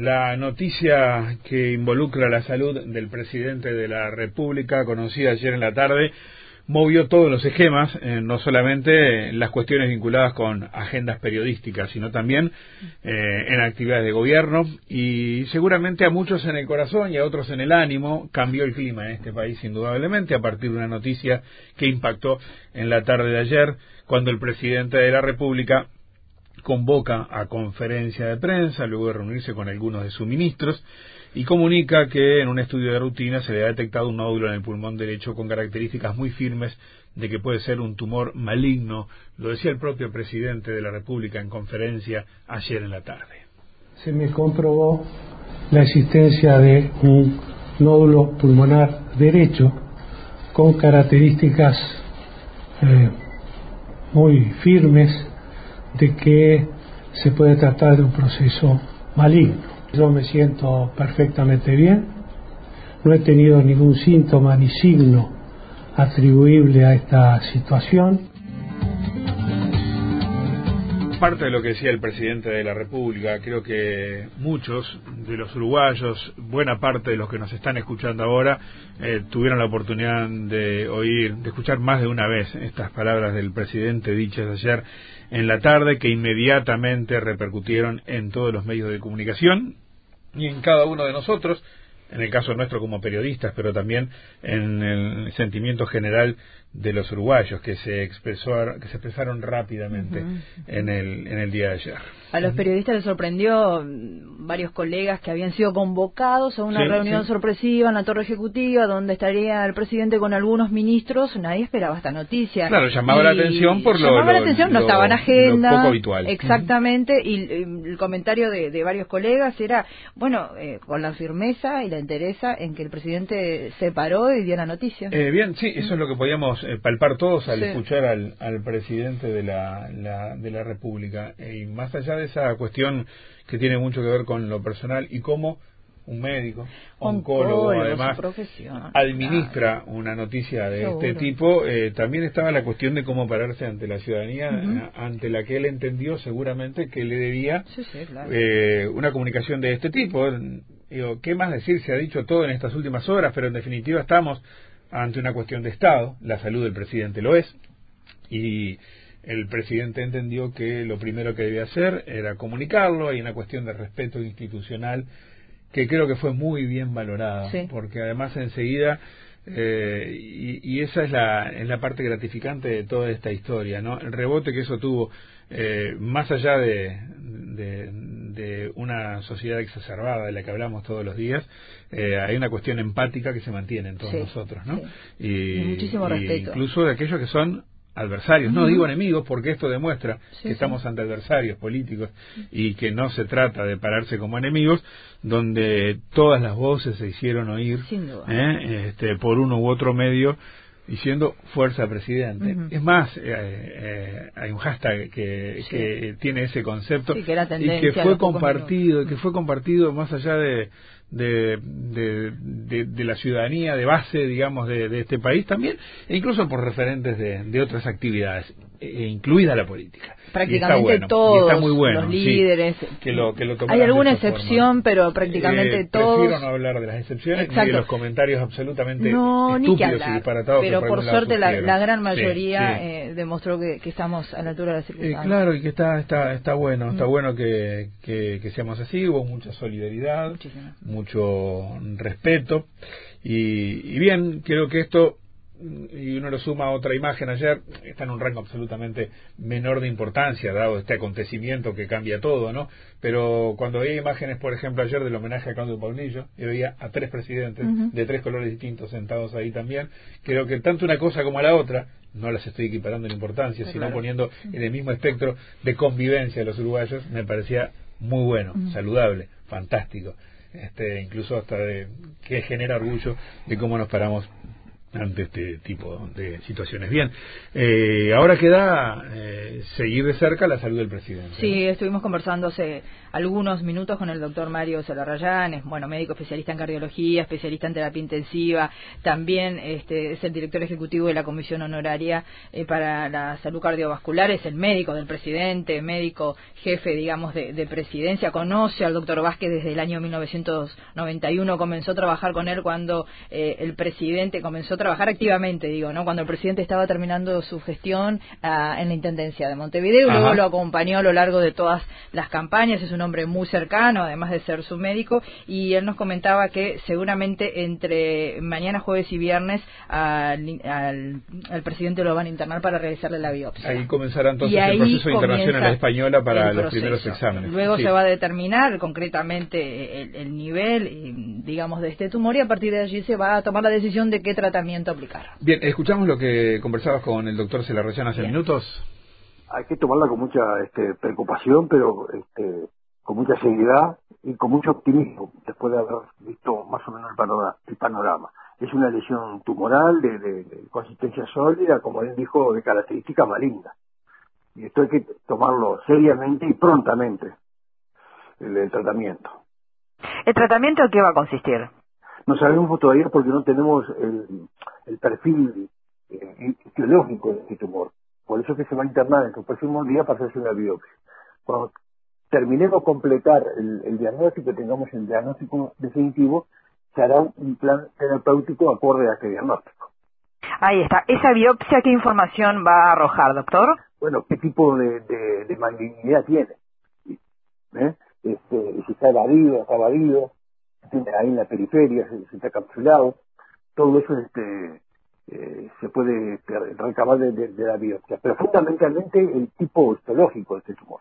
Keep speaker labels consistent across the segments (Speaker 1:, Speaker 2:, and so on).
Speaker 1: la noticia que involucra la salud del presidente de la República, conocida ayer en la tarde, movió todos los esquemas, eh, no solamente las cuestiones vinculadas con agendas periodísticas, sino también eh, en actividades de gobierno. Y seguramente a muchos en el corazón y a otros en el ánimo cambió el clima en este país indudablemente a partir de una noticia que impactó en la tarde de ayer cuando el presidente de la República convoca a conferencia de prensa luego de reunirse con algunos de sus ministros y comunica que en un estudio de rutina se le ha detectado un nódulo en el pulmón derecho con características muy firmes de que puede ser un tumor maligno, lo decía el propio presidente de la República en conferencia ayer en la tarde.
Speaker 2: Se me comprobó la existencia de un nódulo pulmonar derecho con características eh, muy firmes de que se puede tratar de un proceso maligno. Yo me siento perfectamente bien, no he tenido ningún síntoma ni signo atribuible a esta situación.
Speaker 1: Parte de lo que decía el presidente de la República, creo que muchos de los uruguayos, buena parte de los que nos están escuchando ahora, eh, tuvieron la oportunidad de oír, de escuchar más de una vez estas palabras del presidente dichas ayer en la tarde, que inmediatamente repercutieron en todos los medios de comunicación y en cada uno de nosotros, en el caso nuestro como periodistas, pero también en el sentimiento general de los uruguayos que se expresó que se expresaron rápidamente en el en el día de ayer.
Speaker 3: A los periodistas les sorprendió mm, varios colegas que habían sido convocados a una reunión sorpresiva en la Torre Ejecutiva donde estaría el presidente con algunos ministros. Nadie esperaba esta noticia.
Speaker 1: Claro, llamaba la atención por lo
Speaker 3: llamaba la atención, no estaba en agenda.
Speaker 1: poco habitual.
Speaker 3: Exactamente. Y el comentario de, varios colegas era, bueno, eh, con la firmeza y la entereza en que el presidente se paró y dio la noticia.
Speaker 1: Eh, bien, sí, eso es lo que podíamos eh, palpar todos al escuchar al, al, presidente de la, de la República. y más allá de esa cuestión que tiene mucho que ver con lo personal y cómo un médico, oncólogo, además, administra una noticia de este tipo, eh, también estaba la cuestión de cómo pararse ante la ciudadanía, eh, ante la que él entendió seguramente que le debía una comunicación de este tipo. Digo, ¿qué más decir? Se ha dicho todo en estas últimas horas, pero en definitiva estamos ante una cuestión de Estado, la salud del presidente lo es, y el presidente entendió que lo primero que debía hacer era comunicarlo, hay una cuestión de respeto institucional que creo que fue muy bien valorada, porque además enseguida, eh, y, esa es la, es la parte gratificante de toda esta historia, ¿no? El rebote que eso tuvo, eh, más allá de, de, una sociedad exacerbada de la que hablamos todos los días, eh, hay una cuestión empática que se mantiene en todos nosotros, ¿no?
Speaker 3: Y, muchísimo respeto.
Speaker 1: Incluso de aquellos que son adversarios, no digo enemigos porque esto demuestra que estamos ante adversarios políticos y que no se trata de pararse como enemigos, donde todas las voces se hicieron oír ¿eh? este, por uno u otro medio diciendo fuerza presidente. Es más, eh, eh, hay un hashtag que, que tiene ese concepto y que fue compartido, que fue compartido más allá de, de, de, de, la ciudadanía de base, digamos, de, este país también, e incluso por referentes de, otras actividades, e, e incluida la política
Speaker 3: prácticamente todos los líderes.
Speaker 1: que lo, que lo
Speaker 3: Hay alguna excepción, pero prácticamente
Speaker 1: eh,
Speaker 3: todos.
Speaker 1: Prefiero no hablar de las excepciones ni de los comentarios absolutamente no, estúpidos y disparatados.
Speaker 3: Pero por, suerte la, gran mayoría Eh, demostró que, que, estamos a la altura de la circunstancia.
Speaker 1: Eh, claro, y que está, está, está bueno, está mm. bueno que, que, que, seamos así. Hubo mucha solidaridad, mucho respeto. Y, y bien, creo que esto y uno lo suma a otra imagen ayer, está en un rango absolutamente menor de importancia, dado este acontecimiento que cambia todo, ¿no? Pero cuando veía imágenes, por ejemplo, ayer del homenaje a Claudio Paulillo, y veía a tres presidentes de tres colores distintos sentados ahí también, creo que tanto una cosa como la otra, no las estoy equiparando en importancia, sino poniendo en el mismo espectro de convivencia de los uruguayos, me parecía muy bueno, saludable, fantástico. Este, incluso hasta de, que genera orgullo de cómo nos paramos ante este tipo de situaciones. Bien, eh, ahora queda eh, seguir de cerca la salud del presidente.
Speaker 3: Sí, estuvimos conversando hace algunos minutos con el doctor Mario Celarrayán, es bueno, médico especialista en cardiología, especialista en terapia intensiva, también este, es el director ejecutivo de la Comisión Honoraria eh, para la Salud Cardiovascular, es el médico del presidente, médico jefe, digamos, de, de presidencia, conoce al doctor Vázquez desde el año 1991, comenzó a trabajar con él cuando el presidente comenzó trabajar activamente, digo, ¿no? Cuando el presidente estaba terminando su gestión ah, en la Intendencia de Montevideo, luego lo acompañó a lo largo de todas las campañas, es un hombre muy cercano, además de ser su médico, y él nos comentaba que seguramente entre mañana, jueves y viernes al, al, presidente lo van a internar para realizarle la biopsia.
Speaker 1: Ahí comenzará entonces el proceso de internación a la española para los primeros exámenes.
Speaker 3: Luego se va a determinar concretamente el, el nivel, digamos, de este tumor y a partir de allí se va a tomar la decisión de qué tratamiento aplicar.
Speaker 1: Bien, escuchamos lo que conversabas con el doctor Celarrayán hace minutos.
Speaker 4: Hay que tomarla con mucha este, preocupación, pero este, con mucha seguridad y con mucho optimismo, después de haber visto más o menos el panorama. Es una lesión tumoral de, consistencia sólida, como él dijo, de características malignas. Y esto hay que tomarlo seriamente y prontamente, el, tratamiento.
Speaker 3: ¿El tratamiento en qué va a consistir?
Speaker 4: No sabemos todavía porque no tenemos el, perfil eh, etiológico de este tumor. Por eso es que se va a internar en su próximo día para hacerse una biopsia. Cuando terminemos de completar el, diagnóstico, tengamos el diagnóstico definitivo, se hará un plan terapéutico acorde a este diagnóstico.
Speaker 3: Ahí está. ¿Esa biopsia qué información va a arrojar, doctor?
Speaker 4: Bueno, qué tipo de, de, malignidad tiene. ¿Eh? Este, si está evadido, está evadido, ahí en la periferia, se, está capsulado, todo eso este, eh, se puede este, recabar de, la biopsia. Pero fundamentalmente el tipo histológico de este tumor,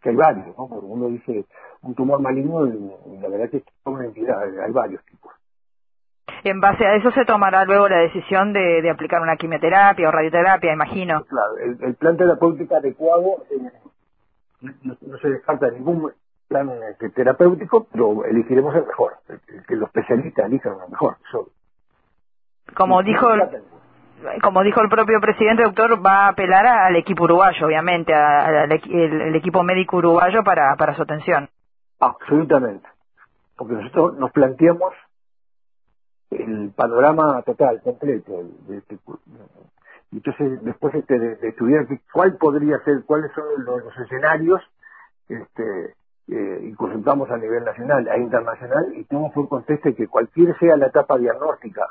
Speaker 4: que hay varios, ¿no? Porque uno dice un tumor maligno y la verdad que es una entidad, hay varios tipos.
Speaker 3: En base a eso se tomará luego la decisión de, aplicar una quimioterapia o radioterapia, imagino.
Speaker 4: Claro, el, plan terapéutico adecuado eh, no, se descarta ningún plan este, terapéutico, pero elegiremos el mejor, que los especialistas elijan el mejor.
Speaker 3: Como dijo el, como dijo el propio presidente, doctor, va a apelar al equipo uruguayo, obviamente, al el, equipo médico uruguayo para, para su atención.
Speaker 4: Absolutamente, porque nosotros nos planteamos el panorama total, completo. De, entonces, después este, de, estudiar cuál podría ser, cuáles son los, los escenarios este, eh, y consultamos a nivel nacional e internacional y tenemos un conteste que cualquier sea la etapa diagnóstica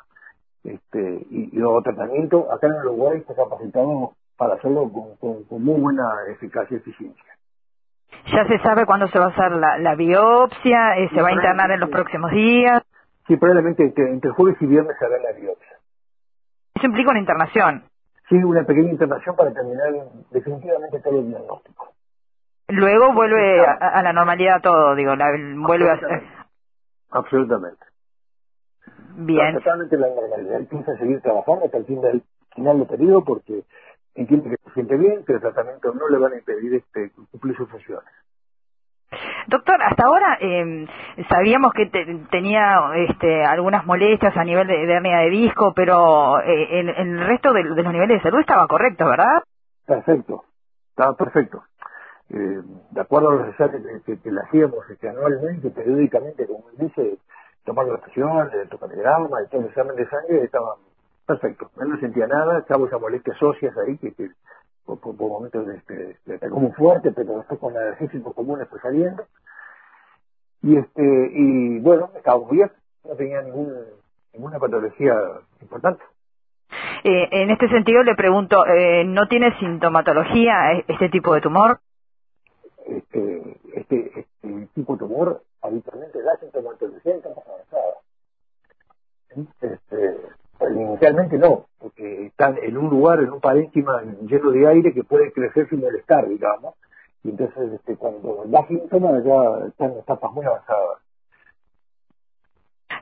Speaker 4: este, y, y tratamiento, acá en Uruguay está capacitado para hacerlo con, muy buena eficacia y eficiencia.
Speaker 3: ¿Ya se sabe cuándo se va a hacer la, biopsia? Eh, ¿Se va a internar en los próximos días?
Speaker 4: Sí, probablemente entre, entre jueves y viernes se hará la biopsia.
Speaker 3: ¿Eso implica una internación?
Speaker 4: Sí, una pequeña internación para terminar definitivamente todo el diagnóstico.
Speaker 3: Luego vuelve a, la normalidad todo, digo, la, vuelve a...
Speaker 4: Absolutamente.
Speaker 3: Bien.
Speaker 4: Totalmente la normalidad. Él piensa seguir trabajando hasta el final del periodo porque entiende que se siente bien, que el tratamiento no le van a impedir este, cumplir sus funciones.
Speaker 3: Doctor, hasta ahora eh, sabíamos que tenía este, algunas molestias a nivel de, hernia de disco, pero eh, en, el resto de, los niveles de salud estaba correcto, ¿verdad?
Speaker 4: Perfecto, estaba perfecto eh, de acuerdo a los exámenes que, le hacíamos este, anualmente, periódicamente, como él dice, tomar la presión, el todo el examen de sangre, estaba perfecto. Él no sentía nada, estaba esas molestias óseas ahí, que, por, momentos este, está como fuerte, pero después con analgésicos comunes fue saliendo. Y este y bueno, estaba muy bien, no tenía ningún, ninguna patología importante.
Speaker 3: Eh, en este sentido le pregunto, eh, ¿no tiene sintomatología este tipo de tumor?
Speaker 4: Este, este, este tipo de tumor habitualmente da sintomatología en campos avanzadas. Este, pues, inicialmente no, porque están en un lugar, en un parénquima lleno de aire que puede crecer sin molestar, digamos, y entonces este, cuando da síntomas ya están en etapas muy avanzadas.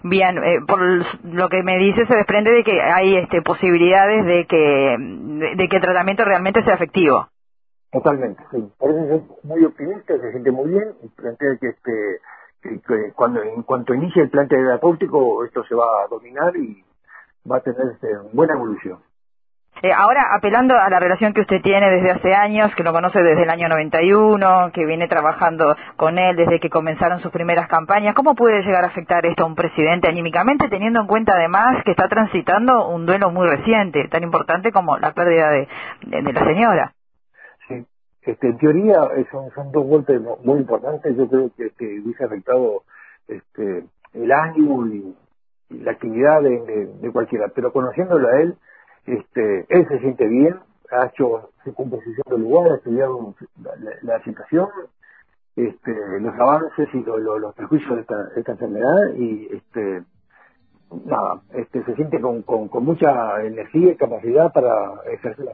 Speaker 3: Bien, eh, por lo que me dice se desprende de que hay este, posibilidades de que, de que el tratamiento realmente sea efectivo.
Speaker 4: Totalmente, sí. Por eso es muy optimista, se siente muy bien y plantea que este que, cuando en cuanto inicie el plan terapéutico esto se va a dominar y, va a tener este, buena evolución.
Speaker 3: Eh, ahora, apelando a la relación que usted tiene desde hace años, que lo conoce desde el año 91, que viene trabajando con él desde que comenzaron sus primeras campañas, ¿cómo puede llegar a afectar esto a un presidente anímicamente, teniendo en cuenta además que está transitando un duelo muy reciente, tan importante como la pérdida de, la señora?
Speaker 4: Este, en teoría son, son dos golpes muy importantes. Yo creo que este, hubiese afectado este, el ánimo y, la actividad de cualquiera, pero conociéndolo a él, este, él se siente bien, ha hecho su composición del lugar, ha estudiado la, situación, este, los avances y los prejuicios de esta, enfermedad y este, nada, este, se siente con, con, con mucha energía y capacidad para ejercer la